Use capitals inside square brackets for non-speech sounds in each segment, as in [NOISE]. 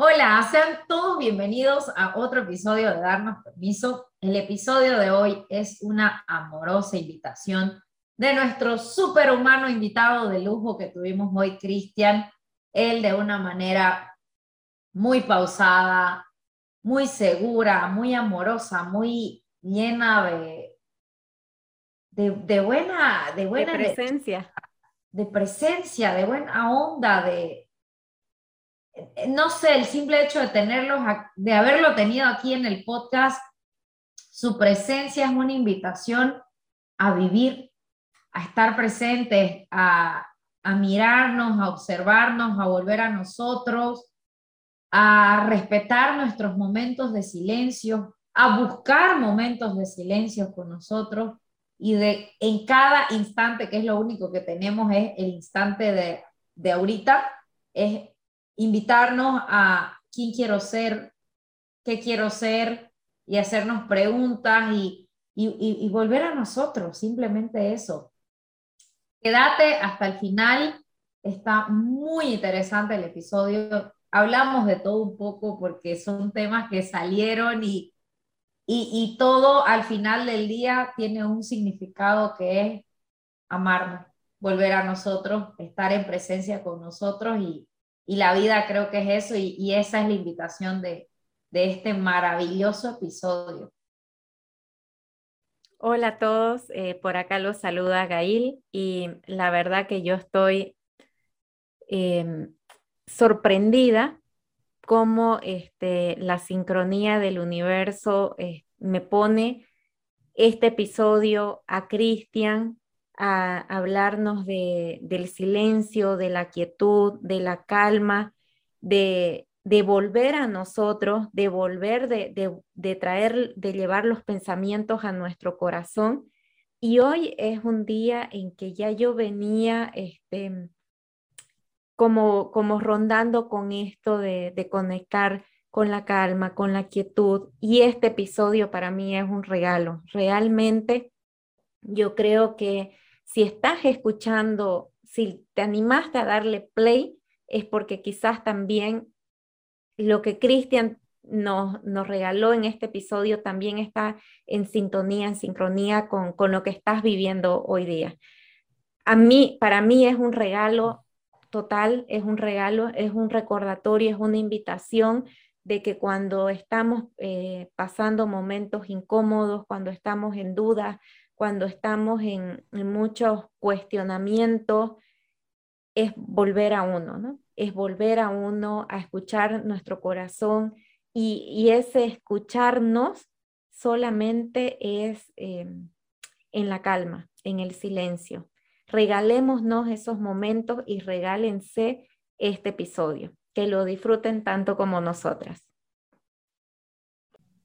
Hola, sean todos bienvenidos a otro episodio de Darnos Permiso. El episodio de hoy es una amorosa invitación de nuestro superhumano invitado de lujo que tuvimos hoy, Cristian. Él de una manera muy pausada, muy segura, muy amorosa, muy llena de, de, buena, de buena presencia. de presencia, de buena onda, de, no sé, el simple hecho de tenerlos, de haberlo tenido aquí en el podcast, su presencia es una invitación a vivir, a estar presentes, a, a mirarnos, a observarnos, a volver a nosotros, a respetar nuestros momentos de silencio, a buscar momentos de silencio con nosotros y de en cada instante, que es lo único que tenemos, es el instante de, de ahorita, es invitarnos a quién quiero ser, qué quiero ser y hacernos preguntas y, y, volver a nosotros, simplemente eso. Quédate hasta el final, está muy interesante el episodio. Hablamos de todo un poco porque son temas que salieron y, y, y todo al final del día tiene un significado que es amarnos, volver a nosotros, estar en presencia con nosotros y, y la vida creo que es eso y, esa es la invitación de, este maravilloso episodio. Hola a todos, eh, por acá los saluda Gail y la verdad que yo estoy em, sorprendida cómo este, la sincronía del universo eh, me pone este episodio a Cristian a hablarnos de, del silencio, de la quietud, de la calma, de, volver a nosotros, de volver, de, de, traer, de llevar los pensamientos a nuestro corazón. Y hoy es un día en que ya yo venía este, como, como rondando con esto de, de conectar con la calma, con la quietud. Y este episodio para mí es un regalo. Realmente yo creo que si estás escuchando, si te animaste a darle play, es porque quizás también lo que Cristian nos, regaló en este episodio también está en sintonía, en sincronía con, lo que estás viviendo hoy día. A mí, para mí es un regalo total, es un regalo, es un recordatorio, es una invitación de que cuando estamos eh, pasando momentos incómodos, cuando estamos en duda, cuando estamos en, muchos cuestionamientos, es volver a uno, ¿no? Es volver a uno a escuchar nuestro corazón y, ese escucharnos solamente es em, en la calma, en el silencio. Regalémonos esos momentos y regálense este episodio. Que lo disfruten tanto como nosotras.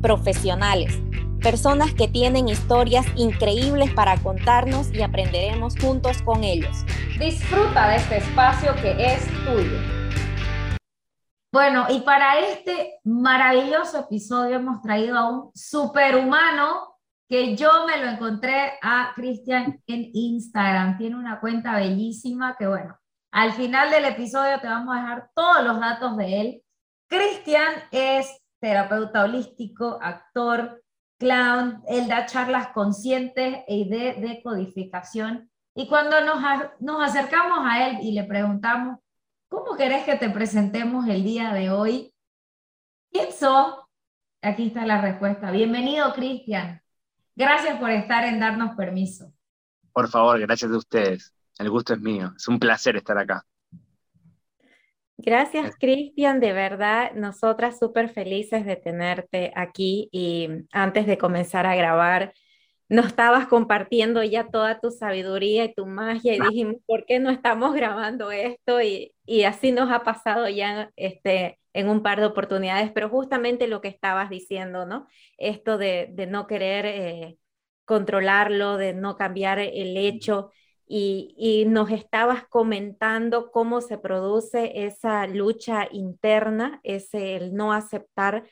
profesionales, personas que tienen historias increíbles para contarnos y aprenderemos juntos con ellos. Disfruta de este espacio que es tuyo. Bueno, y para este maravilloso episodio hemos traído a un superhumano que yo me lo encontré a Cristian en Instagram. Tiene una cuenta bellísima que, bueno, al final del episodio te vamos a dejar todos los datos de él. Cristian es terapeuta holístico, actor, clown, él da charlas conscientes y de decodificación. Y cuando nos, nos acercamos a él y le preguntamos, ¿cómo querés que te presentemos el día de hoy? ¿Quién sos? Aquí está la respuesta. Bienvenido, Cristian. Gracias por estar en darnos permiso. Por favor, gracias a ustedes. El gusto es mío. Es un placer estar acá. Gracias, Cristian. De verdad, nosotras súper felices de tenerte aquí y antes de comenzar a grabar, nos estabas compartiendo ya toda tu sabiduría y tu magia y dijimos, ¿por qué no estamos grabando esto? Y, y así nos ha pasado ya este, en un par de oportunidades, pero justamente lo que estabas diciendo, ¿no? Esto de, no querer eh, controlarlo, de no cambiar el hecho. Y, nos estabas comentando cómo se produce esa lucha interna, ese el no aceptar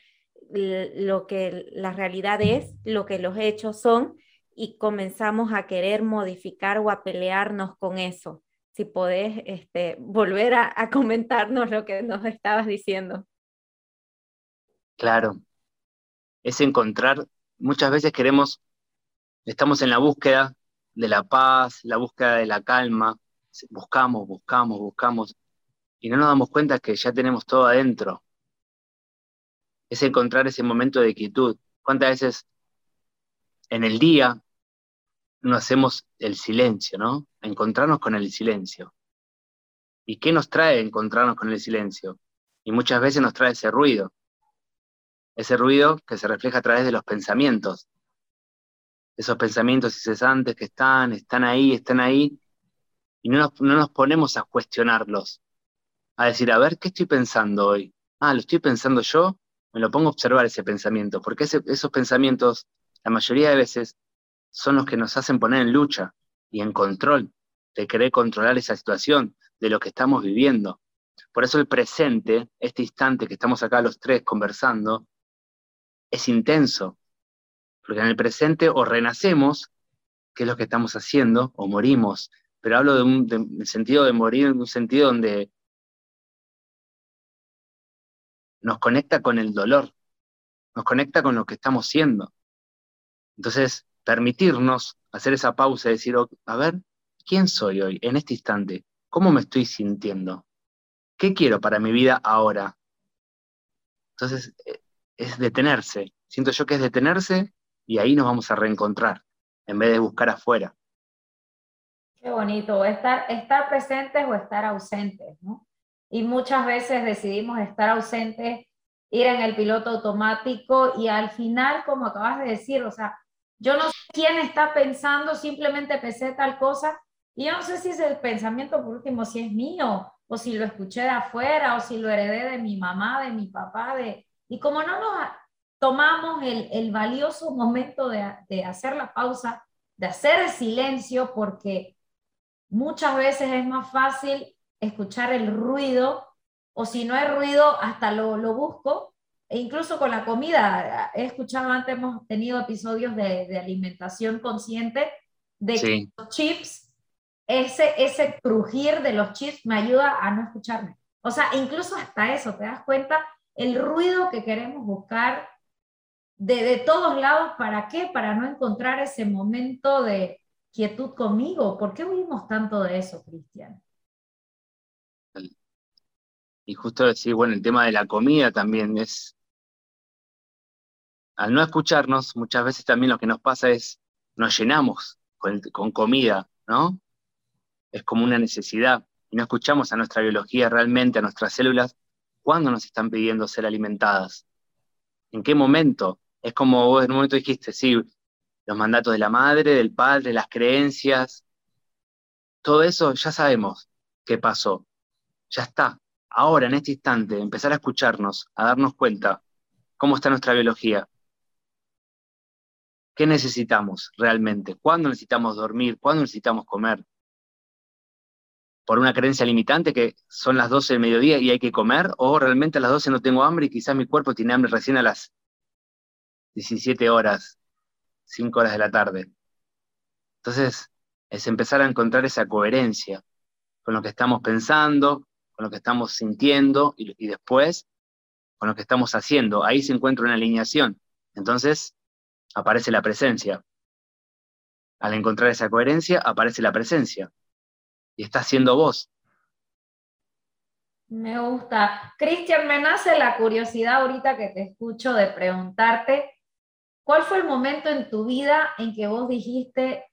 lo que la realidad es, lo que los hechos son, y comenzamos a querer modificar o a pelearnos con eso. Si podés este, volver a comentarnos lo que nos estabas diciendo. Claro, es encontrar, muchas veces queremos, estamos en la búsqueda de la paz, la búsqueda de la calma, buscamos, buscamos, buscamos, y no nos damos cuenta que ya tenemos todo adentro. Es encontrar ese momento de quietud. ¿Cuántas veces en el día no hacemos el silencio, ¿no? Encontrarnos con el silencio. ¿Y qué nos trae encontrarnos con el silencio? Y muchas veces nos trae ese ruido. Ese ruido que se refleja a través de los pensamientos. Esos pensamientos incesantes que están, están ahí, están ahí. Y no nos, no nos ponemos a cuestionarlos. A decir, a ver, ¿qué estoy pensando hoy? Ah, ¿lo estoy pensando yo? Me lo pongo a observar ese pensamiento. Porque esos pensamientos, la mayoría de veces, son los que nos hacen poner en lucha y en control, de querer controlar esa situación, de lo que estamos viviendo. Por eso el presente, este instante que estamos acá los tres conversando, es intenso, porque en el presente o renacemos, que es lo que estamos haciendo, o morimos, pero hablo de un sentido de morir, en un sentido donde nos conecta con el dolor, nos conecta con lo que estamos siendo. Entonces, permitirnos hacer esa pausa y decir, a ver, ¿quién soy hoy, en este instante? ¿Cómo me estoy sintiendo? ¿Qué quiero para mi vida ahora? Entonces, eh, es detenerse. Siento yo que es detenerse y ahí nos vamos a reencontrar, en vez de buscar afuera. Qué bonito, estar, estar presentes o estar ausentes, ¿no? Y muchas veces decidimos estar ausentes, ir en el piloto automático y al final, como acabas de decir, o sea, yo no sé quién está pensando, simplemente pensé tal cosa y yo no sé si es el pensamiento por último, si es mío o si lo escuché de afuera o si lo heredé de mi mamá, de mi papá, de... Y como no nos tomamos el, el valioso momento de, de hacer la pausa, de hacer el silencio, porque muchas veces es más fácil escuchar el ruido o si no hay ruido, hasta lo, lo busco e incluso con la comida, he escuchado antes, hemos tenido episodios de, de alimentación consciente, de que los chips, ese, ese crujir de los chips me ayuda a no escucharme. O sea, incluso hasta eso, ¿te das cuenta? El ruido que queremos buscar de, de todos lados, ¿para qué? Para no encontrar ese momento de quietud conmigo. ¿Por qué huimos tanto de eso, Cristian? Y justo decir, bueno, el tema de la comida también es, al no escucharnos, muchas veces también lo que nos pasa es, nos llenamos con, comida, ¿no? Es como una necesidad. Y no escuchamos a nuestra biología realmente, a nuestras células, cuándo nos están pidiendo ser alimentadas. ¿En qué momento? Es como vos en un momento dijiste, sí, los mandatos de la madre, del padre, las creencias, todo eso ya sabemos qué pasó. Ya está. Ahora, en este instante, empezar a escucharnos, a darnos cuenta cómo está nuestra biología, ¿Qué necesitamos realmente? ¿Cuándo necesitamos dormir? ¿Cuándo necesitamos comer? ¿Por una creencia limitante que son las 12 del mediodía y hay que comer? ¿O realmente a las 12 no tengo hambre y quizás mi cuerpo tiene hambre recién a las 17 horas, 5 horas de la tarde? Entonces, es empezar a encontrar esa coherencia con lo que estamos pensando, con lo que estamos sintiendo y, después con lo que estamos haciendo. Ahí se encuentra una alineación. Entonces, aparece la presencia. Al encontrar esa coherencia, aparece la presencia. Y está siendo vos. Me gusta. Cristian, me nace la curiosidad ahorita que te escucho de preguntarte, ¿cuál fue el momento en tu vida en que vos dijiste,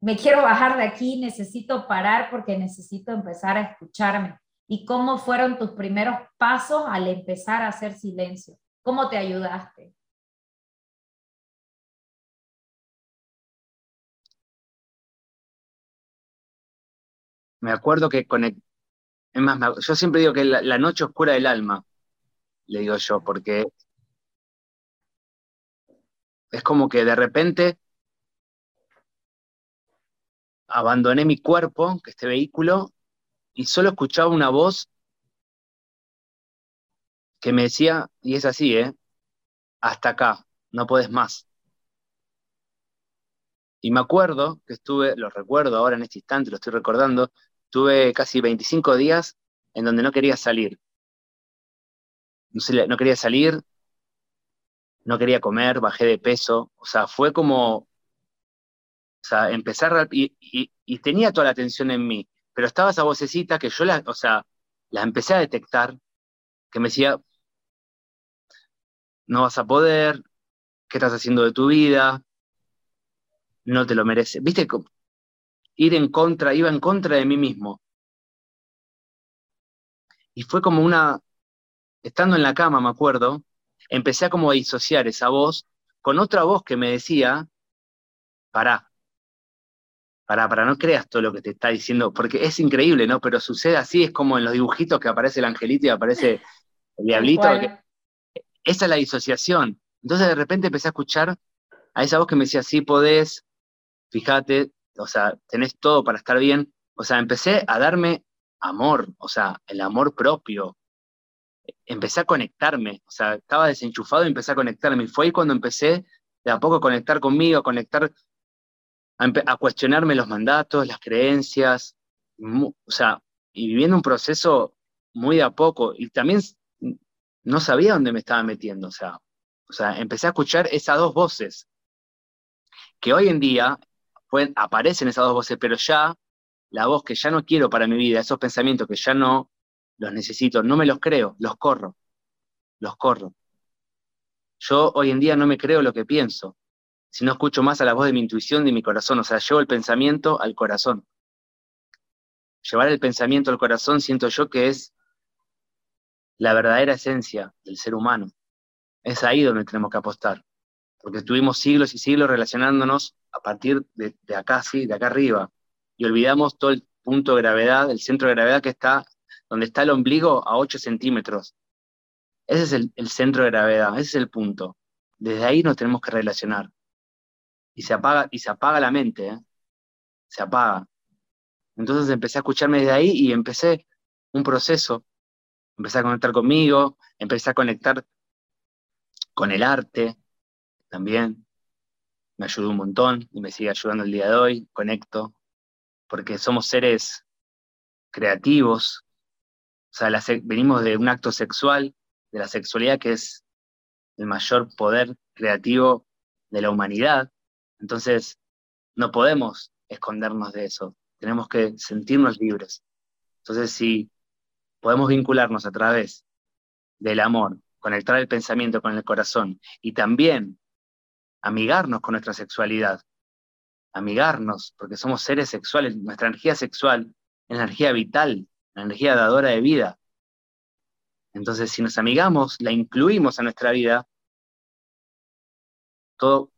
me quiero bajar de aquí, necesito parar porque necesito empezar a escucharme? ¿Y cómo fueron tus primeros pasos al empezar a hacer silencio? ¿Cómo te ayudaste? me acuerdo que conect... es más, yo siempre digo que la, noche oscura del alma, le digo yo, porque es como que de repente abandoné mi cuerpo, que este vehículo, y solo escuchaba una voz que me decía, y es así, ¿eh? Hasta acá, no puedes más. Y me acuerdo que estuve, lo recuerdo ahora en este instante, lo estoy recordando, tuve casi 25 días en donde no quería salir. No, quería salir, no quería comer, bajé de peso, o sea, fue como, o sea, empezar, y, y, tenía toda la atención en mí, pero estaba esa vocecita que yo la, o sea, la empecé a detectar, que me decía, no vas a poder, ¿qué estás haciendo de tu vida? No te lo mereces. ¿Viste? Ir en contra, iba en contra de mí mismo. Y fue como una, estando en la cama, me acuerdo, empecé a como a disociar esa voz con otra voz que me decía, pará, pará, para no creas todo lo que te está diciendo, porque es increíble, ¿no? Pero sucede así, es como en los dibujitos que aparece el angelito y aparece el diablito. esa es la disociación. Entonces de repente empecé a escuchar a esa voz que me decía, sí podés, fíjate, o sea, tenés todo para estar bien. O sea, empecé a darme amor, o sea, el amor propio. Empecé a conectarme, o sea, estaba desenchufado y empecé a conectarme. Y fue ahí cuando empecé de a poco a conectar conmigo, a conectar, a, cuestionarme los mandatos, las creencias, o sea, y viviendo un proceso muy de a poco. Y también no sabía dónde me estaba metiendo, o sea, o sea, empecé a escuchar esas dos voces, que hoy en día aparecen esas dos voces, pero ya la voz que ya no quiero para mi vida, esos pensamientos que ya no los necesito, no me los creo, los corro, los corro. Yo hoy en día no me creo lo que pienso, si no escucho más a la voz de mi intuición, de mi corazón, o sea, llevo el pensamiento al corazón. Llevar el pensamiento al corazón siento yo que es la verdadera esencia del ser humano. Es ahí donde tenemos que apostar, porque estuvimos siglos y siglos relacionándonos a partir de, acá, sí, de acá arriba, y olvidamos todo el punto de gravedad, el centro de gravedad que está donde está el ombligo a 8 centímetros. Ese es el, centro de gravedad, ese es el punto. Desde ahí nos tenemos que relacionar. Y se apaga, y se apaga la mente, ¿eh? se apaga. Entonces empecé a escucharme desde ahí y empecé un proceso. Empecé a conectar conmigo, empecé a conectar con el arte también. Me ayudó un montón y me sigue ayudando el día de hoy. Conecto, porque somos seres creativos. Venimos de un acto sexual, de la sexualidad que es el mayor poder creativo de la humanidad. Entonces, no podemos escondernos de eso. Tenemos que sentirnos libres. Entonces, si podemos vincularnos a través del amor, conectar el pensamiento con el corazón y también amigarnos con nuestra sexualidad, amigarnos, porque somos seres sexuales, nuestra energía sexual energía vital, la energía dadora de vida. Entonces, si nos amigamos, la incluimos a nuestra vida, todo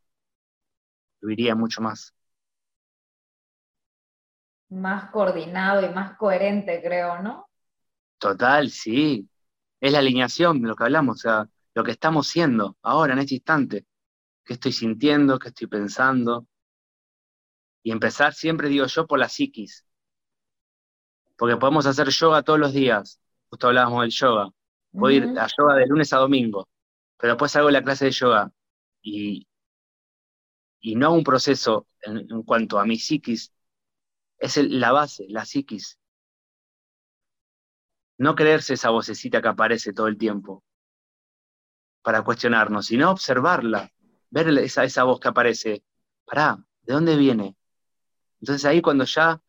viviría mucho más. Más coordinado y más coherente, creo, ¿no? Total, sí. Es la alineación, lo que hablamos, o sea, lo que estamos siendo ahora, en este instante. ¿Qué estoy sintiendo? ¿Qué estoy pensando? Y empezar siempre, digo yo, por la psiquis. Porque podemos hacer yoga todos los días. Justo hablábamos del yoga. Puedo ir a yoga de lunes a domingo. Pero después hago la clase de yoga y, y no hago un proceso en, cuanto a mi psiquis. Es la base, la psiquis. No creerse esa vocecita que aparece todo el tiempo para cuestionarnos, sino observarla, ver esa, esa voz que aparece. Pará, ¿de dónde viene? Entonces ahí cuando ya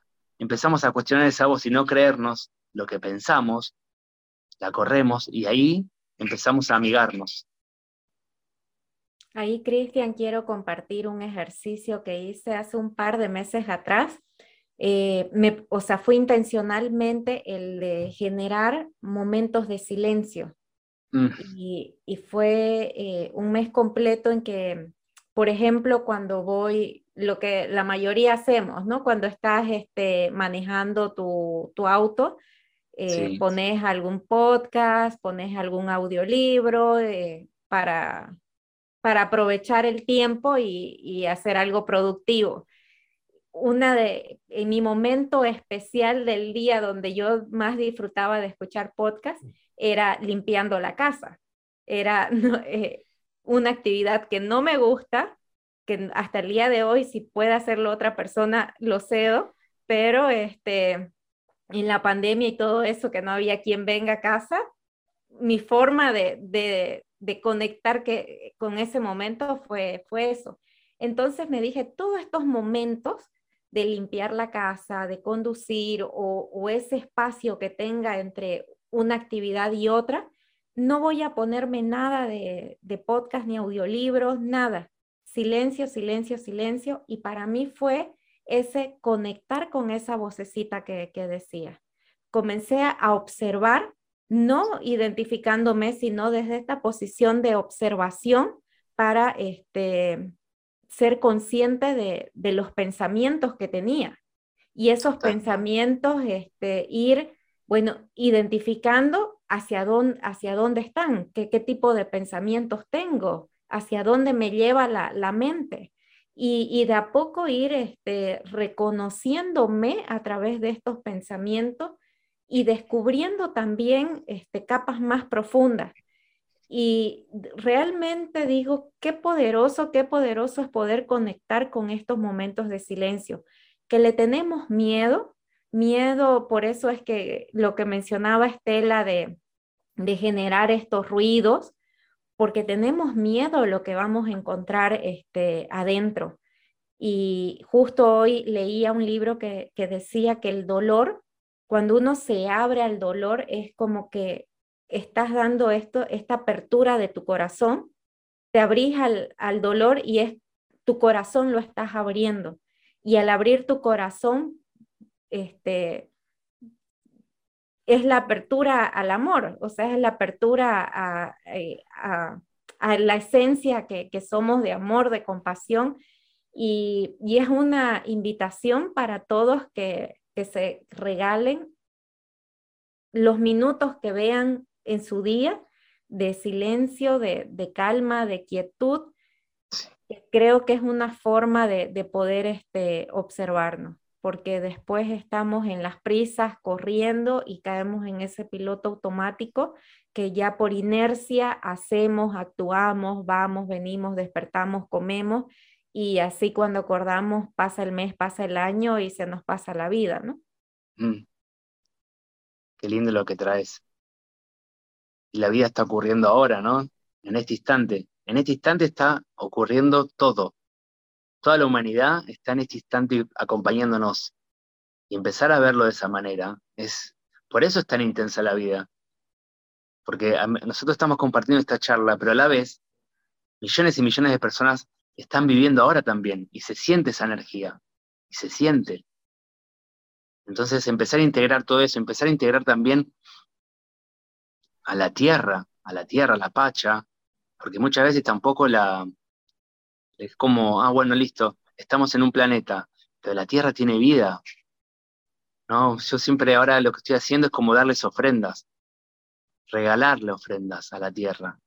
empezamos a cuestionar esa voz y no creernos lo que pensamos, la corremos y ahí empezamos a amigarnos. Ahí, Cristian, quiero compartir un ejercicio que hice hace un par de meses atrás. Eh, me, o sea, fue intencionalmente el de generar momentos de silencio. Mm. Y, fue eh, un mes completo en que, por ejemplo, cuando voy lo que la mayoría hacemos, ¿no? Cuando estás este, manejando tu, auto, Eh, pones algún podcast, pones algún audiolibro eh, para, para aprovechar el tiempo y, y, hacer algo productivo. Una de, en mi momento especial del día donde yo más disfrutaba de escuchar podcast era limpiando la casa. Era [LAUGHS] eh, una actividad que no me gusta, que hasta el día de hoy si puede hacerlo otra persona lo cedo, pero este, en la pandemia y todo eso, que no había quien venga a casa, mi forma de, de, de conectar que, con ese momento fue, fue eso. Entonces me dije, todos estos momentos de limpiar la casa, de conducir o, o ese espacio que tenga entre una actividad y otra, no voy a ponerme nada de, de podcast ni audiolibros, nada. Silencio, silencio, silencio. Y para mí fue ese conectar con esa vocecita que, que decía. Comencé a observar, no identificándome, sino desde esta posición de observación para este, ser consciente de, de los pensamientos que tenía. Y esos pensamientos, este, ir, bueno, identificando hacia dónde, hacia dónde están, qué, qué tipo de pensamientos tengo, hacia dónde me lleva la, la mente. Y, y, de a poco ir este, reconociéndome a través de estos pensamientos y descubriendo también este, capas más profundas. Y realmente digo, qué poderoso, qué poderoso es poder conectar con estos momentos de silencio, que le tenemos miedo, miedo, por eso es que lo que mencionaba Estela de, de generar estos ruidos, porque tenemos miedo a lo que vamos a encontrar este, adentro. Y justo hoy leía un libro que, decía que el dolor, cuando uno se abre al dolor, es como que estás dando esto, esta apertura de tu corazón, te abrís al, al dolor y es tu corazón lo estás abriendo. Y al abrir tu corazón, este, es la apertura al amor, o sea, es la apertura a, eh, la esencia que, somos de amor, de compasión, y, es una invitación para todos que, se regalen los minutos que vean en su día de silencio, de, calma, de quietud. Creo que es una forma de, de poder este, observarnos porque después estamos en las prisas corriendo y caemos en ese piloto automático que ya por inercia hacemos, actuamos, vamos, venimos, despertamos, comemos y así cuando acordamos pasa el mes, pasa el año y se nos pasa la vida, ¿no? Mm. Qué lindo lo que traes. Y la vida está ocurriendo ahora, ¿no? En este instante. En este instante está ocurriendo todo toda la humanidad está en este instante acompañándonos. Y empezar a verlo de esa manera, es, por eso es tan intensa la vida. Porque nosotros estamos compartiendo esta charla, pero a la vez, millones y millones de personas están viviendo ahora también, y se siente esa energía, y se siente. Entonces, empezar a integrar todo eso, empezar a integrar también a la tierra, a la tierra, a la pacha, porque muchas veces tampoco la, es como, ah, bueno, listo, estamos en un planeta, pero la Tierra tiene vida. ¿no? Yo siempre ahora lo que estoy haciendo es como darles ofrendas, regalarle ofrendas a la Tierra,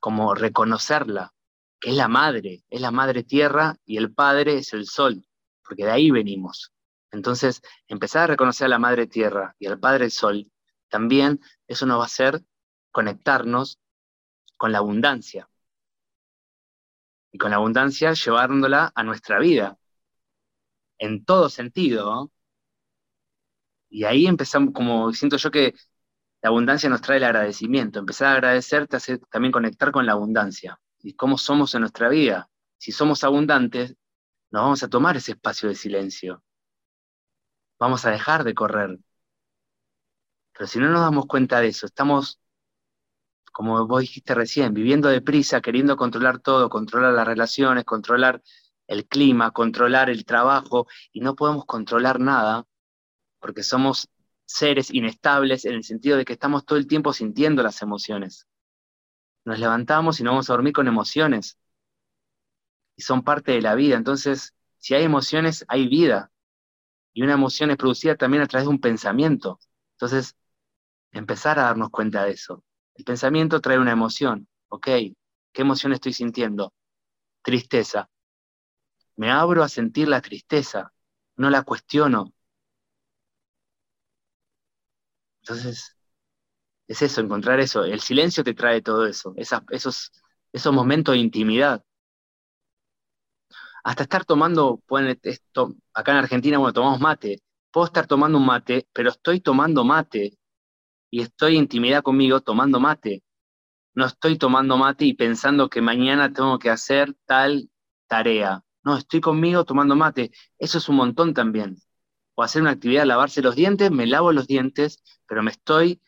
como reconocerla, que es la madre, es la madre Tierra y el Padre es el Sol, porque de ahí venimos. Entonces, empezar a reconocer a la madre Tierra y al Padre Sol, también eso nos va a hacer conectarnos con la abundancia, y con la abundancia llevándola a nuestra vida, en todo sentido. Y ahí empezamos, como siento yo que la abundancia nos trae el agradecimiento, empezar a agradecer te hace también conectar con la abundancia y cómo somos en nuestra vida. Si somos abundantes, nos vamos a tomar ese espacio de silencio. Vamos a dejar de correr. Pero si no nos damos cuenta de eso, estamos como vos dijiste recién, viviendo deprisa, queriendo controlar todo, controlar las relaciones, controlar el clima, controlar el trabajo, y no podemos controlar nada porque somos seres inestables en el sentido de que estamos todo el tiempo sintiendo las emociones. Nos levantamos y nos vamos a dormir con emociones. Y son parte de la vida. Entonces, si hay emociones, hay vida. Y una emoción es producida también a través de un pensamiento. Entonces, Empezar a darnos cuenta de eso. El pensamiento trae una emoción. Ok, ¿qué emoción estoy sintiendo? Tristeza. Me abro a sentir la tristeza, no la cuestiono. Entonces, es eso, encontrar eso. El silencio te trae todo eso, esos, momentos de intimidad. Hasta estar tomando, acá en Argentina, bueno, tomamos mate. Puedo estar tomando un mate, pero estoy tomando mate y estoy en intimidad conmigo tomando mate. No estoy tomando mate y pensando que mañana tengo que hacer tal tarea. No, estoy conmigo tomando mate. Eso es un montón también. O hacer una actividad, lavarse los dientes, me lavo los dientes, pero me estoy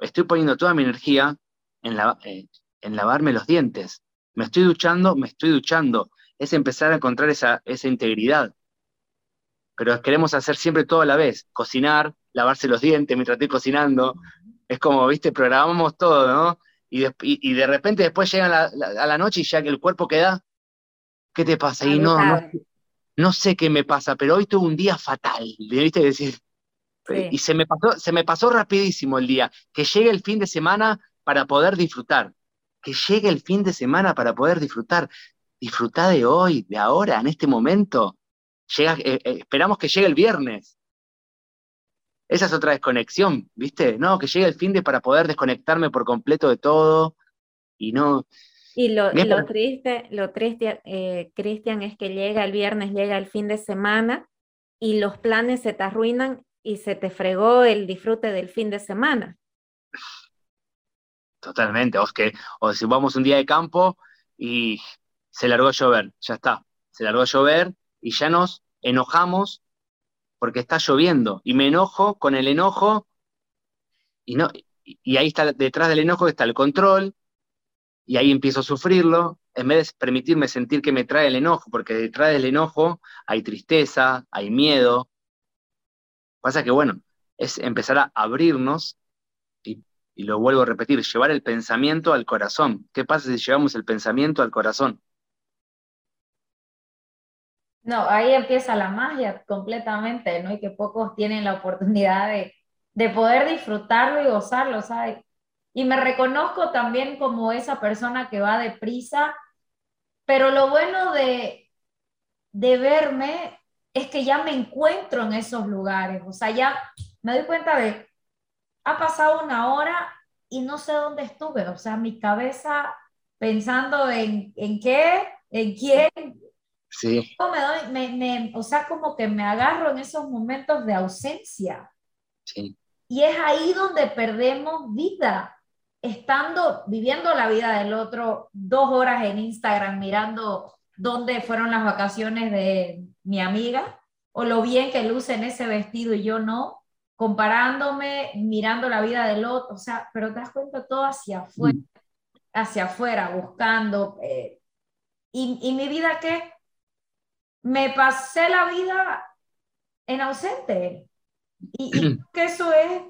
estoy poniendo toda mi energía en, eh, en lavarme los dientes. Me estoy duchando, me estoy duchando. Es empezar a encontrar esa, esa integridad. Pero queremos hacer siempre todo a la vez. Cocinar, lavarse los dientes mientras estoy cocinando. Es como, viste, programamos todo, ¿no? Y de, y, de repente después llega la, a la noche y ya que el cuerpo queda, ¿qué te pasa? Y no, no, no, sé qué me pasa, pero hoy tuve un día fatal. ¿Viste? Decir, y se me, pasó, se me pasó rapidísimo el día. Que llegue el fin de semana para poder disfrutar. Que llegue el fin de semana para poder disfrutar. Disfrutar de hoy, de ahora, en este momento. Llega, eh, eh, esperamos que llegue el viernes. Esa es otra desconexión, ¿viste? No, que llegue el fin de para poder desconectarme por completo de todo y no. Y lo, lo triste, lo triste, eh, Cristian, es que llega el viernes, llega el fin de semana y los planes se te arruinan y se te fregó el disfrute del fin de semana. Totalmente, o, que, o si vamos un día de campo y se largó a llover, ya está, se largó a llover y ya nos enojamos porque está lloviendo y me enojo con el enojo y, no, y ahí está detrás del enojo está el control y ahí empiezo a sufrirlo en vez de permitirme sentir que me trae el enojo, porque detrás del enojo hay tristeza, hay miedo, Pasa que, bueno, es empezar a abrirnos y, lo vuelvo a repetir, llevar el pensamiento al corazón. ¿Qué pasa si llevamos el pensamiento al corazón? No, ahí empieza la magia completamente, ¿no? Y que pocos tienen la oportunidad de, de poder disfrutarlo y gozarlo, ¿sabes? Y me reconozco también como esa persona que va deprisa, pero lo bueno de, de verme es que ya me encuentro en esos lugares, o sea, ya me doy cuenta de, ha pasado una hora y no sé dónde estuve, o sea, mi cabeza pensando en, en qué, en quién. Sí. Me doy, me, me, o sea, como que me agarro en esos momentos de ausencia. Sí. Y es ahí donde perdemos vida, estando, viviendo la vida del otro, dos horas en Instagram mirando dónde fueron las vacaciones de mi amiga o lo bien que luce en ese vestido y yo no, comparándome, mirando la vida del otro, o sea, pero te das cuenta todo hacia afuera, hacia afuera, buscando. Eh, y, y mi vida qué? Me pasé la vida en ausente. Y, y [CLEARS THROAT] que eso es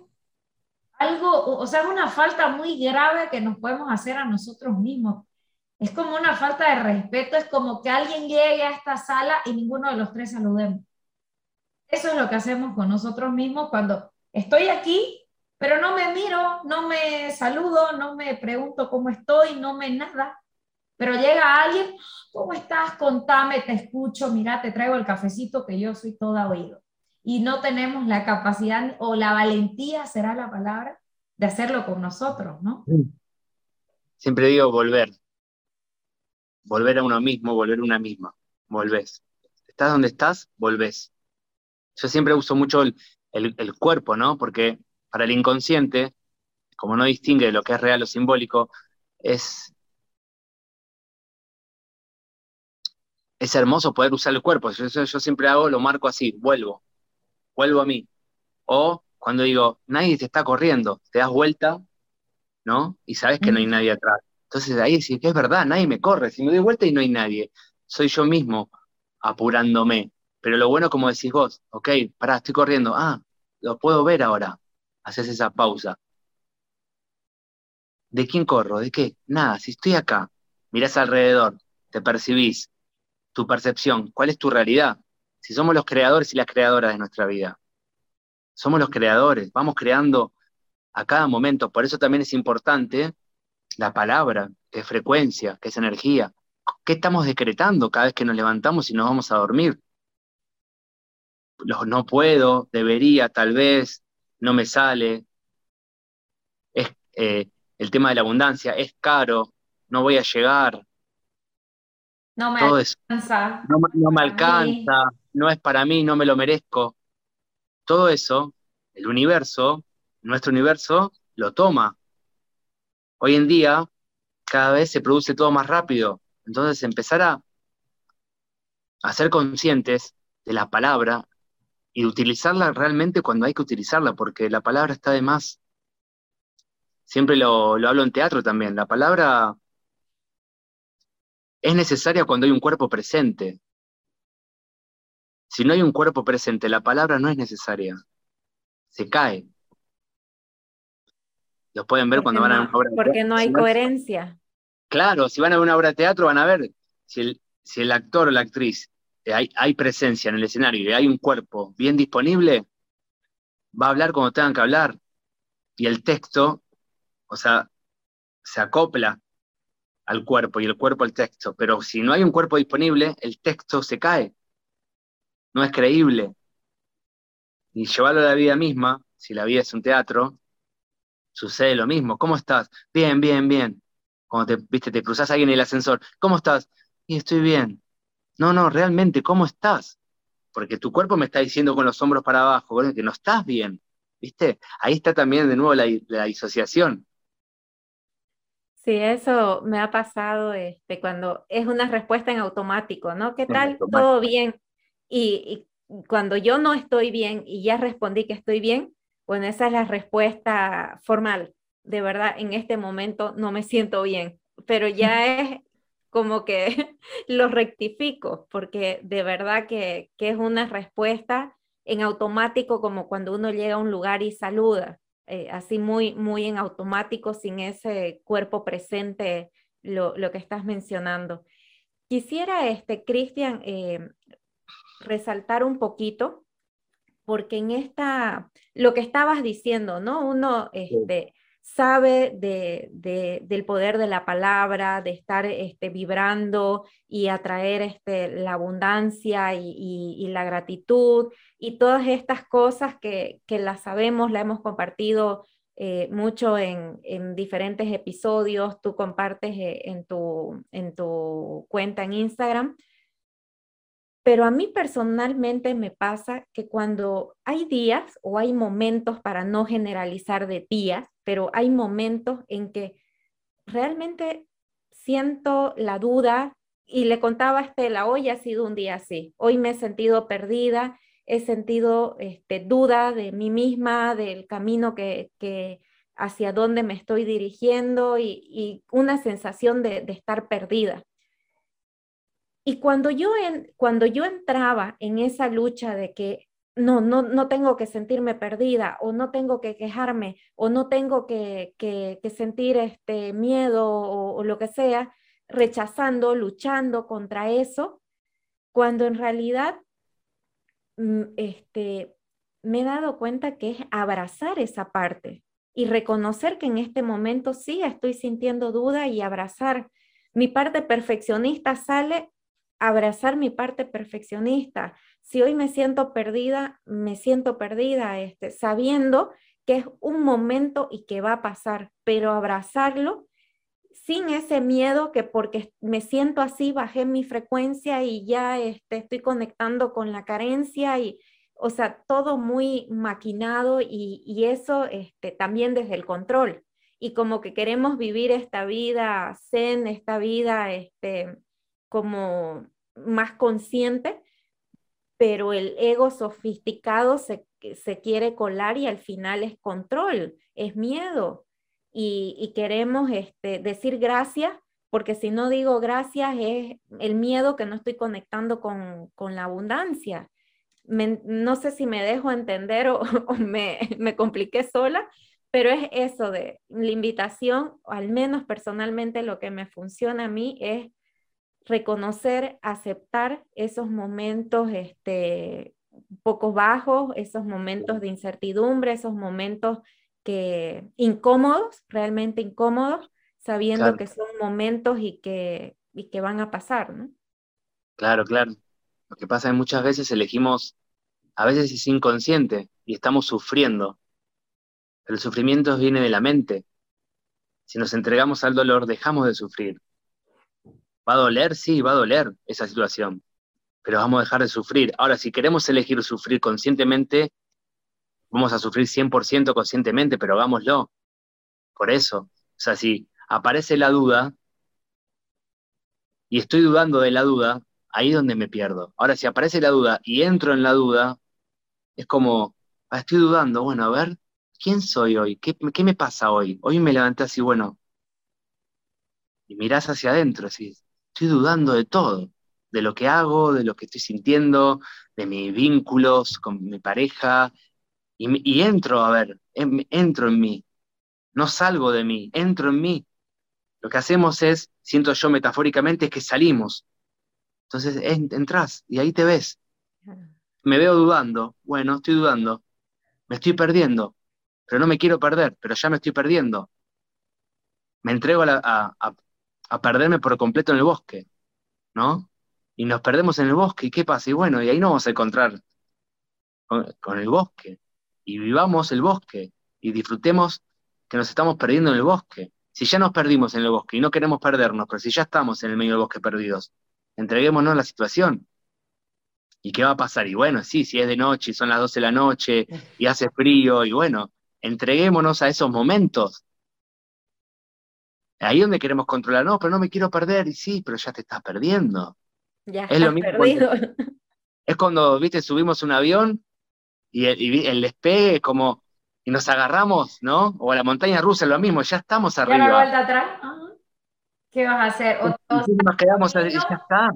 algo, o sea, es una falta muy grave que nos podemos hacer a nosotros mismos. Es como una falta de respeto, es como que alguien llegue a esta sala y ninguno de los tres saludemos. Eso es lo que hacemos con nosotros mismos cuando estoy aquí, pero no me miro, no me saludo, no me pregunto cómo estoy, no me nada. Pero llega alguien, ¿cómo estás? Contame, te escucho, mira, te traigo el cafecito que yo soy toda oído. Y no tenemos la capacidad o la valentía, será la palabra, de hacerlo con nosotros, ¿no? Siempre digo volver, volver a uno mismo, volver a una misma, volvés. Estás donde estás, volvés. Yo siempre uso mucho el, cuerpo, ¿no? Porque para el inconsciente, como no distingue lo que es real o simbólico, es, es hermoso poder usar el cuerpo. Yo, yo, siempre hago, lo marco así, vuelvo, vuelvo a mí. O cuando digo, nadie te está corriendo, te das vuelta, ¿no? Y sabes que no hay nadie atrás. Entonces ahí decís que es verdad, nadie me corre, si me doy vuelta y no hay nadie, soy yo mismo apurándome. Pero lo bueno, como decís vos, ok, pará, estoy corriendo, ah, lo puedo ver ahora, haces esa pausa. ¿De quién corro? ¿De qué? Nada, si estoy acá, mirás alrededor, te percibís, tu percepción, ¿cuál es tu realidad? Si somos los creadores y las creadoras de nuestra vida, somos los creadores, vamos creando a cada momento. Por eso también es importante la palabra, que es frecuencia, que es energía. ¿Qué estamos decretando cada vez que nos levantamos y nos vamos a dormir? Los no puedo, debería, tal vez, no me sale. Es eh, el tema de la abundancia, es caro, no voy a llegar. No me alcanza. No, me alcanza, no es para mí, no me lo merezco. Todo eso, el universo, nuestro universo, lo toma. Hoy en día, cada vez se produce todo más rápido. Entonces, empezar a, a ser conscientes de la palabra y utilizarla realmente cuando hay que utilizarla, porque la palabra está de más. Siempre lo, lo hablo en teatro también. La palabra es necesaria cuando hay un cuerpo presente. Si no hay un cuerpo presente, la palabra no es necesaria. Se cae. Lo pueden ver cuando van a una obra de Porque no hay coherencia. Claro, si van a una obra de teatro van a ver si el, si el actor o la actriz eh, hay, hay, presencia en el escenario y hay un cuerpo bien disponible, va a hablar como tengan que hablar. Y el texto, o sea, se acopla al cuerpo y el cuerpo al texto. Pero si no hay un cuerpo disponible, el texto se cae. No es creíble. Y llevarlo a la vida misma, si la vida es un teatro, sucede lo mismo. ¿Cómo estás? Bien, bien, bien. Cuando te, viste, te cruzas a alguien en el ascensor, ¿cómo estás? Y estoy bien. No, no, realmente, ¿cómo estás? Porque tu cuerpo me está diciendo con los hombros para abajo, que no estás bien. ¿Viste? Ahí está también de nuevo la, disociación. Sí, eso me ha pasado este, cuando es una respuesta en automático, ¿no? ¿Qué tal? Todo bien. y, cuando yo no estoy bien y ya respondí que estoy bien, bueno, esa es la respuesta formal. De verdad, en este momento no me siento bien, pero [LAUGHS] ya es como que [LAUGHS] lo rectifico, porque de verdad que, es una respuesta en automático, como cuando uno llega a un lugar y saluda, eh, así muy, muy en automático, sin ese cuerpo presente, lo, que estás mencionando. Quisiera, este, Cristian, eh, resaltar un poquito porque en esta, lo que estabas diciendo, ¿no? Uno este, sabe de, del poder de la palabra, de estar este, vibrando y atraer este, la abundancia y, la gratitud y todas estas cosas que, que las sabemos, la hemos compartido eh, mucho en, en, diferentes episodios, tú compartes eh, en, tu, en tu cuenta en Instagram. Pero a mí personalmente me pasa que cuando hay días o hay momentos, para no generalizar de días, pero hay momentos en que realmente siento la duda y le contaba a Estela, hoy ha sido un día así, hoy me he sentido perdida, he sentido este, duda de mí misma, del camino que, hacia dónde me estoy dirigiendo y, una sensación de estar perdida. Y cuando yo, en, cuando yo entraba en esa lucha de que no, no, no tengo que sentirme perdida o no tengo que quejarme o no tengo que, que, sentir este miedo o, lo que sea, rechazando, luchando contra eso, cuando en realidad mm, este, me he dado cuenta que es abrazar esa parte y reconocer que en este momento sí estoy sintiendo duda y abrazar. Mi parte perfeccionista sale abrazar mi parte perfeccionista. Si hoy me siento perdida, me siento perdida, este, sabiendo que es un momento y que va a pasar, pero abrazarlo sin ese miedo que porque me siento así, bajé mi frecuencia y ya este, estoy conectando con la carencia y, o sea, todo muy maquinado y, y eso este, también desde el control. Y como que queremos vivir esta vida zen, esta vida este, como más consciente, pero el ego sofisticado se, se quiere colar y al final es control, es miedo. Y, queremos este, decir gracias, porque si no digo gracias es el miedo que no estoy conectando con, con la abundancia. no sé si me dejo entender [LAUGHS] o, me, me compliqué sola, pero es eso de la invitación, al menos personalmente lo que me funciona a mí es reconocer, aceptar esos momentos este, poco bajos, esos momentos de incertidumbre, esos momentos que incómodos, realmente incómodos, sabiendo que son momentos y que, y que van a pasar, ¿no? Claro, claro. Lo que pasa es que muchas veces elegimos, a veces es inconsciente y estamos sufriendo, pero el sufrimiento viene de la mente. Si nos entregamos al dolor, dejamos de sufrir. ¿Va a doler? Sí, va a doler esa situación, pero vamos a dejar de sufrir. Ahora, si queremos elegir sufrir conscientemente, vamos a sufrir 100% conscientemente, pero hagámoslo. Por eso, o sea, si aparece la duda y estoy dudando de la duda, ahí es donde me pierdo. Ahora, si aparece la duda y entro en la duda, es como, ah, estoy dudando, bueno, a ver, ¿quién soy hoy? ¿Qué, ¿Qué, me pasa hoy? Hoy me levanté así, bueno, y mirás hacia adentro, así, estoy dudando de todo, de lo que hago, de lo que estoy sintiendo, de mis vínculos con mi pareja, y, entro, a ver, entro en mí, no salgo de mí, entro en mí. Lo que hacemos es, siento yo metafóricamente, es que salimos. Entonces entras y ahí te ves. Me veo dudando, bueno, estoy dudando, me estoy perdiendo, pero no me quiero perder, pero ya me estoy perdiendo. Me entrego a, a perderme por completo en el bosque, ¿no? Y nos perdemos en el bosque, ¿y qué pasa? Y bueno, y ahí nos vamos a encontrar con, el bosque, y vivamos el bosque, y disfrutemos que nos estamos perdiendo en el bosque. Si ya nos perdimos en el bosque y no queremos perdernos, pero si ya estamos en el medio del bosque perdidos, entreguémonos la situación. ¿Y qué va a pasar? Y bueno, sí, si es de noche son las 12 de la noche y hace frío, y bueno, entreguémonos a esos momentos Ahí donde queremos controlar, no, pero no me quiero perder, y sí, pero ya te estás perdiendo. Ya es lo mismo perdido. es cuando, viste, subimos un avión y el, despegue es como, y nos agarramos, ¿no? O a la montaña rusa es lo mismo, ya estamos arriba. ¿Ya la vuelta atrás? ¿Qué vas a hacer? nos quedamos y ya está.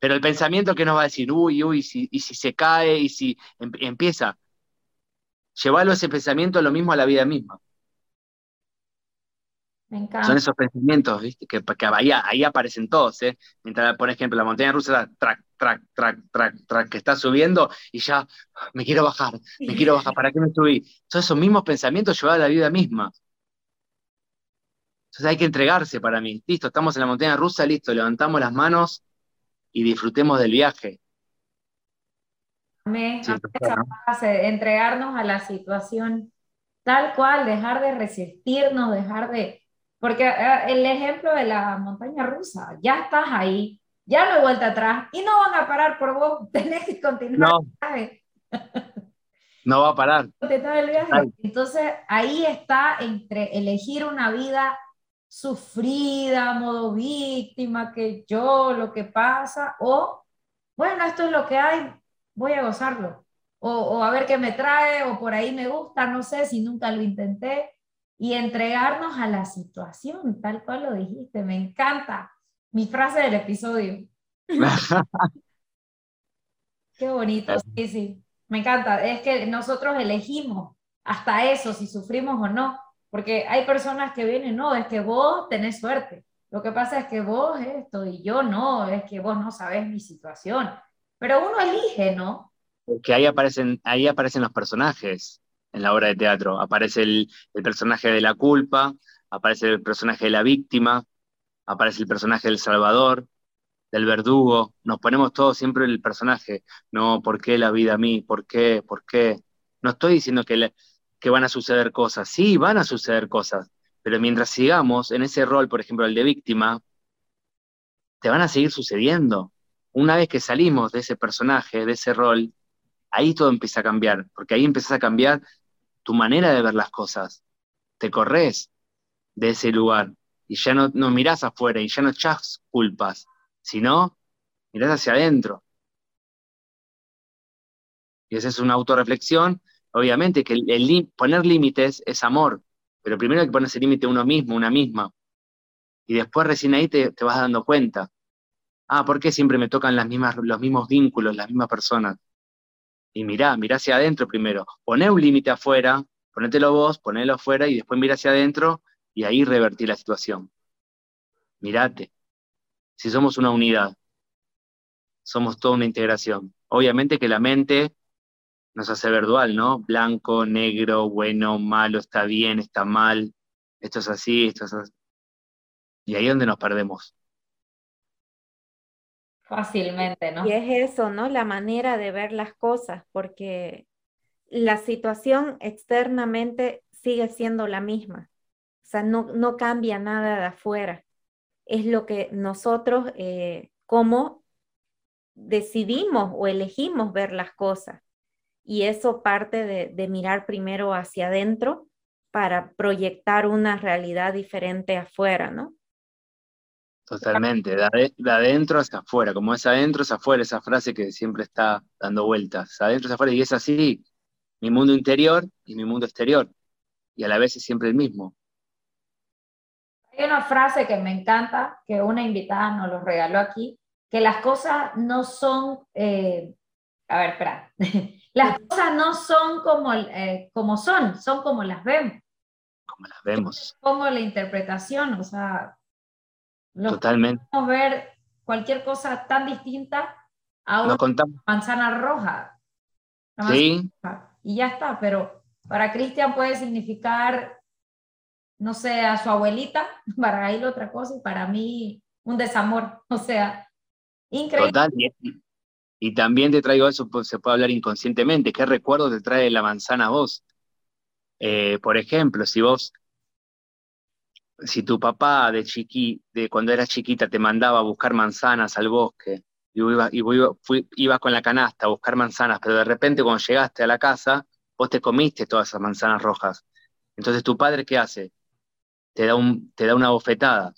Pero el pensamiento que nos va a decir, uy, uy, y si se cae, y si em, empieza, llevarlo ese pensamiento lo mismo a la vida misma. Son esos pensamientos, ¿viste? Que, ahí, aparecen todos, ¿eh? Mientras, por ejemplo, la montaña rusa, track, track, track, track, track, que está subiendo y ya me quiero bajar, me quiero bajar, ¿para qué me subí? Son esos mismos pensamientos llevados a la vida misma. Entonces hay que entregarse para mí. Listo, estamos en la montaña rusa, listo, levantamos las manos y disfrutemos del viaje. Me entregarnos a la situación tal cual, dejar de resistirnos, dejar de, porque eh, el ejemplo de la montaña rusa, ya estás ahí, ya no hay vuelta atrás y no van a parar por vos, [LAUGHS] tenés que continuar no. No va a parar. Entonces ahí está entre elegir una vida sufrida, modo víctima, que yo, lo que pasa, o bueno, esto es lo que hay, voy a gozarlo, o, o a ver qué me trae, o por ahí me gusta, no sé si nunca lo intenté, y entregarnos a la situación, tal cual lo dijiste. Me encanta mi frase del episodio. [LAUGHS] Qué bonito, sí, sí. Me encanta. Es que nosotros elegimos hasta eso, si sufrimos o no. Porque hay personas que vienen, no, es que vos tenés suerte. Lo que pasa es que vos esto y yo no, es que vos no sabés mi situación. Pero uno elige, ¿no? Porque ahí aparecen, ahí aparecen los personajes en la obra de teatro. Aparece el, personaje de la culpa, aparece el personaje de la víctima, aparece el personaje del salvador, del verdugo. Nos ponemos todos siempre el personaje. No, ¿por qué la vida a mí? ¿Por qué? ¿Por qué? No estoy diciendo que, que van a suceder cosas. Sí, van a suceder cosas. Pero mientras sigamos en ese rol, por ejemplo, el de víctima, te van a seguir sucediendo. Una vez que salimos de ese personaje, de ese rol, ahí todo empieza a cambiar, porque ahí empiezas a cambiar tu manera de ver las cosas. Te corres de ese lugar y ya no, no mirás afuera y ya no echás culpas, sino mirás hacia adentro. Y esa es una autorreflexión. Obviamente que el, poner límites es amor, pero primero hay que ponerse límite uno mismo, una misma. Y después recién ahí te, te vas dando cuenta. Ah, ¿por qué siempre me tocan las mismas, los mismos vínculos, las mismas personas? Y mirá, mirá hacia adentro primero. Poné un límite afuera, ponételo vos, ponelo afuera y después mira hacia adentro y ahí revertí la situación. Mirate. Si somos una unidad, somos toda una integración. Obviamente que la mente nos hace ver dual, ¿no? Blanco, negro, bueno, malo, está bien, está mal, esto es así, esto es así. Y ahí es donde nos perdemos. Fácilmente, ¿no? Y es eso, ¿no? La manera de ver las cosas, porque la situación externamente sigue siendo la misma. O sea, no, no cambia nada de afuera. Es lo que nosotros, eh, como decidimos o elegimos ver las cosas. Y eso parte de, de mirar primero hacia adentro para proyectar una realidad diferente afuera, ¿no? Totalmente, de, adentro hacia afuera, como es adentro es afuera, esa frase que siempre está dando vueltas, adentro es afuera, y es así, mi mundo interior y mi mundo exterior, y a la vez es siempre el mismo. Hay una frase que me encanta, que una invitada nos lo regaló aquí, que las cosas no son, eh, a ver, espera, [LAUGHS] las cosas no son como, eh, como son, son como las vemos. Como las vemos. Como la interpretación, o sea, Totalmente. Podemos ver cualquier cosa tan distinta a una manzana roja. sí. y ya está, pero para Cristian puede significar, no sé, a su abuelita, [LAUGHS] para él otra cosa y para mí un desamor. [LAUGHS] O sea, increíble. Total. Y, también te traigo eso, pues, se puede hablar inconscientemente. ¿Qué recuerdo te trae la manzana a vos? Eh, por ejemplo, si vos si tu papá de chiqui, de cuando eras chiquita te mandaba a buscar manzanas al bosque y iba, con la canasta a buscar manzanas, pero de repente cuando llegaste a la casa, vos te comiste todas esas manzanas rojas. Entonces tu padre, ¿qué hace? Te da, un, te da una bofetada.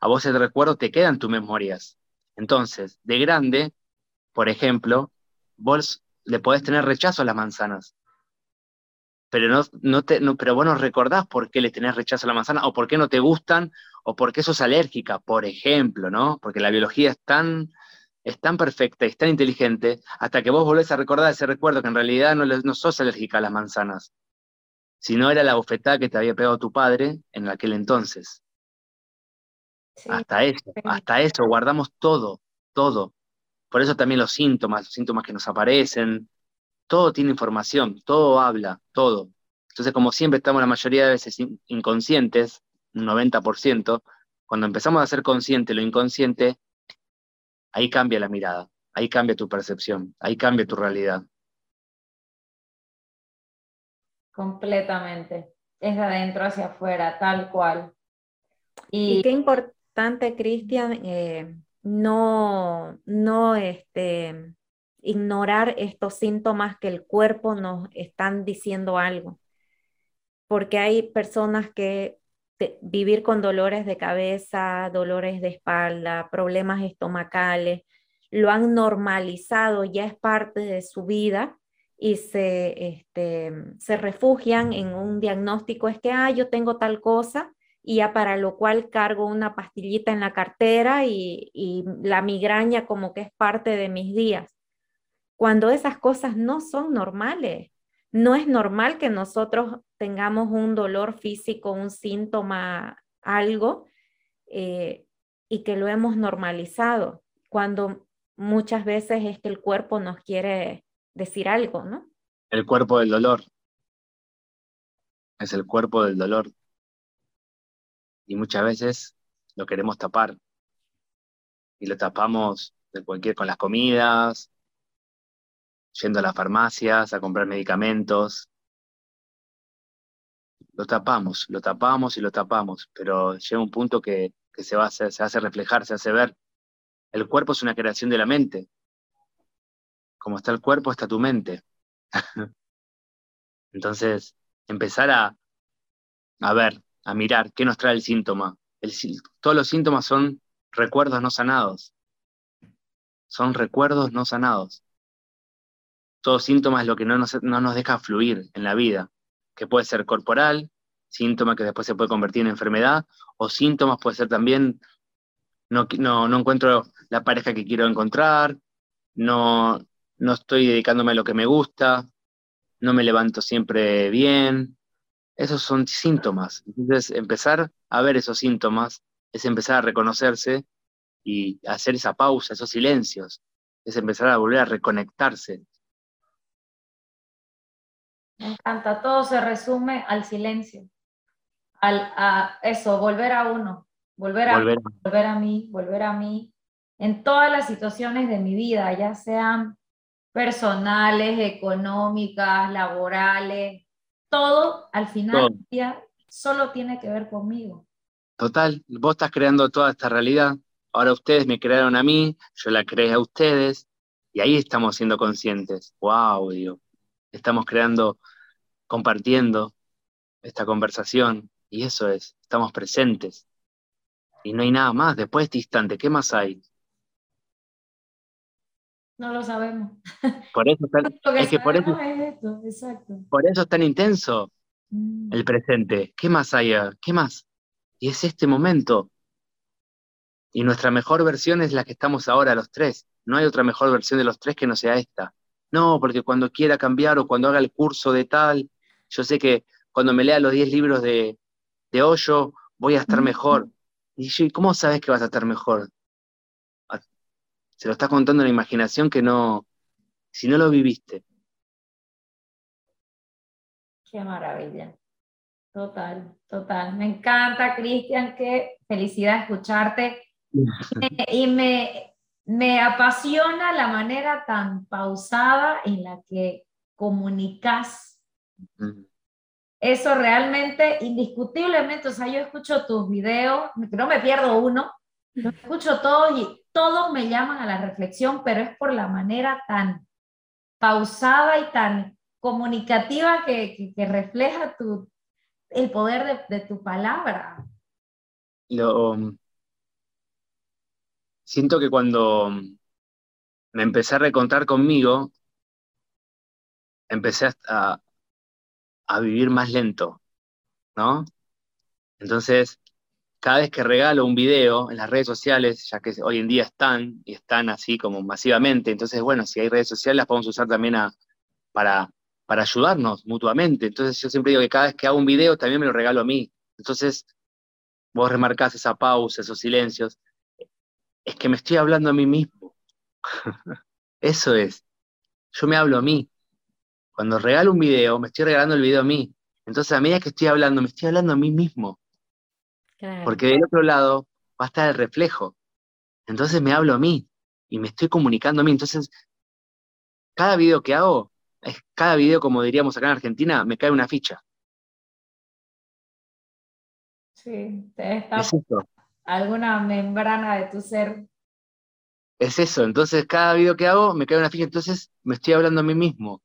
A vos ese recuerdo te quedan tus memorias. Entonces, de grande, por ejemplo, vos le podés tener rechazo a las manzanas pero no, no te, no, pero vos no recordás por qué le tenés rechazo a la manzana, o por qué no te gustan, o por qué sos alérgica, por ejemplo, ¿no? Porque la biología es tan, es tan perfecta y es tan inteligente, hasta que vos volvés a recordar ese recuerdo que en realidad no, no sos alérgica a las manzanas, sino era la bofetada que te había pegado tu padre en aquel entonces. hasta eso, hasta eso, guardamos todo, todo. Por eso también los síntomas, los síntomas que nos aparecen, todo tiene información, todo habla, todo. Entonces, como siempre estamos la mayoría de veces inconscientes, un 90%, cuando empezamos a ser consciente lo inconsciente, ahí cambia la mirada, ahí cambia tu percepción, ahí cambia tu realidad. Completamente. Es de adentro hacia afuera, tal cual. Y, qué importante, Cristian, eh, no, no este, ignorar estos síntomas que el cuerpo nos están diciendo algo. Porque hay personas que vivir con dolores de cabeza, dolores de espalda, problemas estomacales, lo han normalizado, ya es parte de su vida y se, este, se refugian en un diagnóstico, es que, ah, yo tengo tal cosa, y ya para lo cual cargo una pastillita en la cartera y, y la migraña como que es parte de mis días cuando esas cosas no son normales. No es normal que nosotros tengamos un dolor físico, un síntoma, algo, eh, y que lo hemos normalizado, cuando muchas veces es que el cuerpo nos quiere decir algo, ¿no? El cuerpo del dolor. Es el cuerpo del dolor. Y muchas veces lo queremos tapar. Y lo tapamos de cualquier, con las comidas, yendo a las farmacias a comprar medicamentos. Lo tapamos, lo tapamos y lo tapamos, pero llega un punto que, se, va se hace reflejar, se hace ver. El cuerpo es una creación de la mente. Como está el cuerpo, está tu mente. [LAUGHS] Entonces, empezar a, a ver, a mirar qué nos trae el síntoma. todos los síntomas son recuerdos no sanados. Son recuerdos no sanados todo síntoma es lo que no nos, no nos deja fluir en la vida, que puede ser corporal, síntoma que después se puede convertir en enfermedad, o síntomas puede ser también, no, no, no encuentro la pareja que quiero encontrar, no, no estoy dedicándome a lo que me gusta, no me levanto siempre bien. Esos son síntomas. Entonces, empezar a ver esos síntomas es empezar a reconocerse y hacer esa pausa, esos silencios, es empezar a volver a reconectarse Me encanta, todo se resume al silencio, al, a eso, volver a uno, volver a, volver. volver a mí, volver a mí, en todas las situaciones de mi vida, ya sean personales, económicas, laborales, todo al final del día solo tiene que ver conmigo. Total, vos estás creando toda esta realidad, ahora ustedes me crearon a mí, yo la creé a ustedes, y ahí estamos siendo conscientes. ¡Wow! Digo, estamos creando, compartiendo esta conversación, y eso es, estamos presentes. Y no hay nada más, después de este instante, ¿qué más hay? No lo sabemos. Por eso, es [LAUGHS] que por eso, por eso es tan intenso mm. el presente. ¿Qué más hay? ¿Qué más? Y es este momento. Y nuestra mejor versión es la que estamos ahora los tres. No hay otra mejor versión de los tres que no sea esta. No, porque cuando quiera cambiar o cuando haga el curso de tal, yo sé que cuando me lea los 10 libros de, de Hoyo voy a estar mejor. Y yo, ¿cómo sabes que vas a estar mejor? Se lo está contando la imaginación que no, si no lo viviste. Qué maravilla. Total, total. Me encanta, Cristian, qué felicidad escucharte. [LAUGHS] y me, me apasiona la manera tan pausada en la que comunicas. Eso realmente, indiscutiblemente, o sea, yo escucho tus videos, no me pierdo uno, lo escucho todos y todos me llaman a la reflexión, pero es por la manera tan pausada y tan comunicativa que, refleja tu, el poder de, tu palabra. Lo, siento que cuando me empecé a recontar conmigo, empecé a, a vivir más lento, ¿no? Entonces, cada vez que regalo un video en las redes sociales, ya que hoy en día están y están así como masivamente, entonces, bueno, si hay redes sociales las podemos usar también para, para ayudarnos mutuamente. Entonces, yo siempre digo que cada vez que hago un video también me lo regalo a mí. Entonces, vos remarcás esa pausa, esos silencios. Es que me estoy hablando a mí mismo. [LAUGHS] Eso es. Yo me hablo a mí. Cuando regalo un video, me estoy regalando el video a mí. Entonces, a medida que estoy hablando, me estoy hablando a mí mismo. Porque del otro lado va a estar el reflejo. Entonces me hablo a mí y me estoy comunicando a mí. Entonces, cada video que hago, es cada video, como diríamos acá en Argentina, me cae una ficha. Sí, te está alguna membrana de tu ser. Es eso, entonces cada video que hago me cae una ficha, entonces me estoy hablando a mí mismo.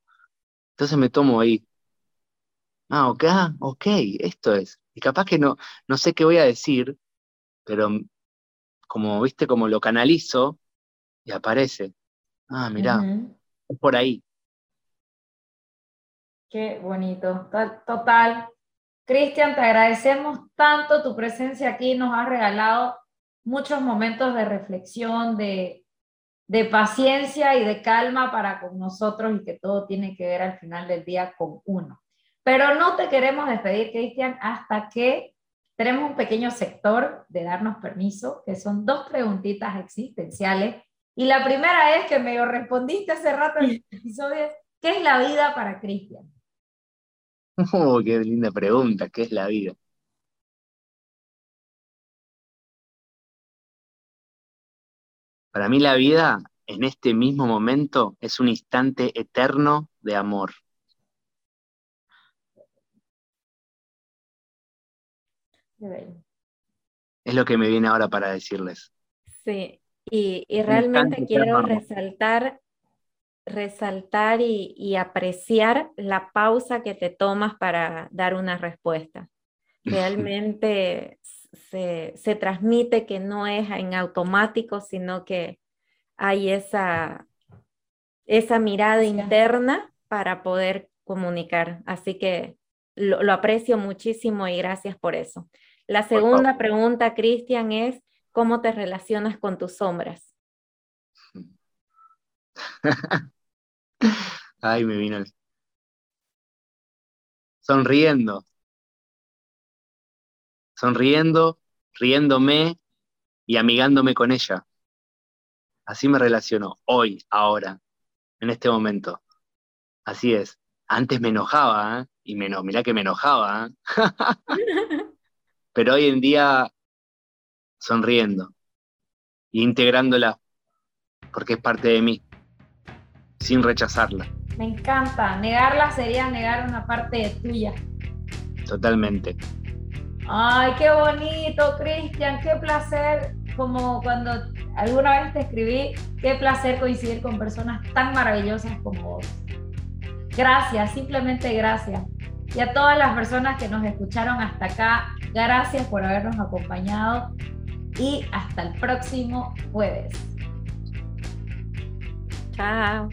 Entonces me tomo ahí. Ah, ok, ah, ok, esto es. Y capaz que no, no sé qué voy a decir, pero como, viste, como lo canalizo y aparece. Ah, mirá, es por ahí. Qué bonito, total. Cristian, te agradecemos tanto tu presencia aquí, nos has regalado muchos momentos de reflexión, de, paciencia y de calma para con nosotros y que todo tiene que ver al final del día con uno. Pero no te queremos despedir, Cristian, hasta que tenemos un pequeño sector de darnos permiso, que son dos preguntitas existenciales. Y la primera es que me respondiste hace rato en el episodio, ¿qué es la vida para Cristian? Oh, qué linda pregunta, ¿qué es la vida? Para mí la vida en este mismo momento es un instante eterno de amor. Es lo que me viene ahora para decirles. Sí, y, realmente quiero resaltar, resaltar y, apreciar la pausa que te tomas para dar una respuesta. [LAUGHS] Realmente se, se transmite que no es en automático, sino que hay esa, esa mirada interna para poder comunicar. Así que lo, aprecio muchísimo y gracias por eso. La segunda pregunta, Cristian, es ¿cómo te relacionas con tus sombras? [LAUGHS] [LAUGHS] Ay, me vino el... Sonriendo. Sonriendo, riéndome y amigándome con ella. Así me relaciono hoy, ahora, en este momento. Así es antes me enojaba, ¿eh? y me, mirá que me enojaba, ¿eh? [LAUGHS] pero hoy en día sonriendo e integrándola, porque es parte de mí, sin rechazarla. Me encanta, negarla sería negar una parte tuya. Totalmente. Ay, qué bonito, Cristian, qué placer, como cuando alguna vez te escribí, qué placer coincidir con personas tan maravillosas como vos. Gracias, simplemente gracias. Y a todas las personas que nos escucharon hasta acá, gracias por habernos acompañado y hasta el próximo jueves. Chao.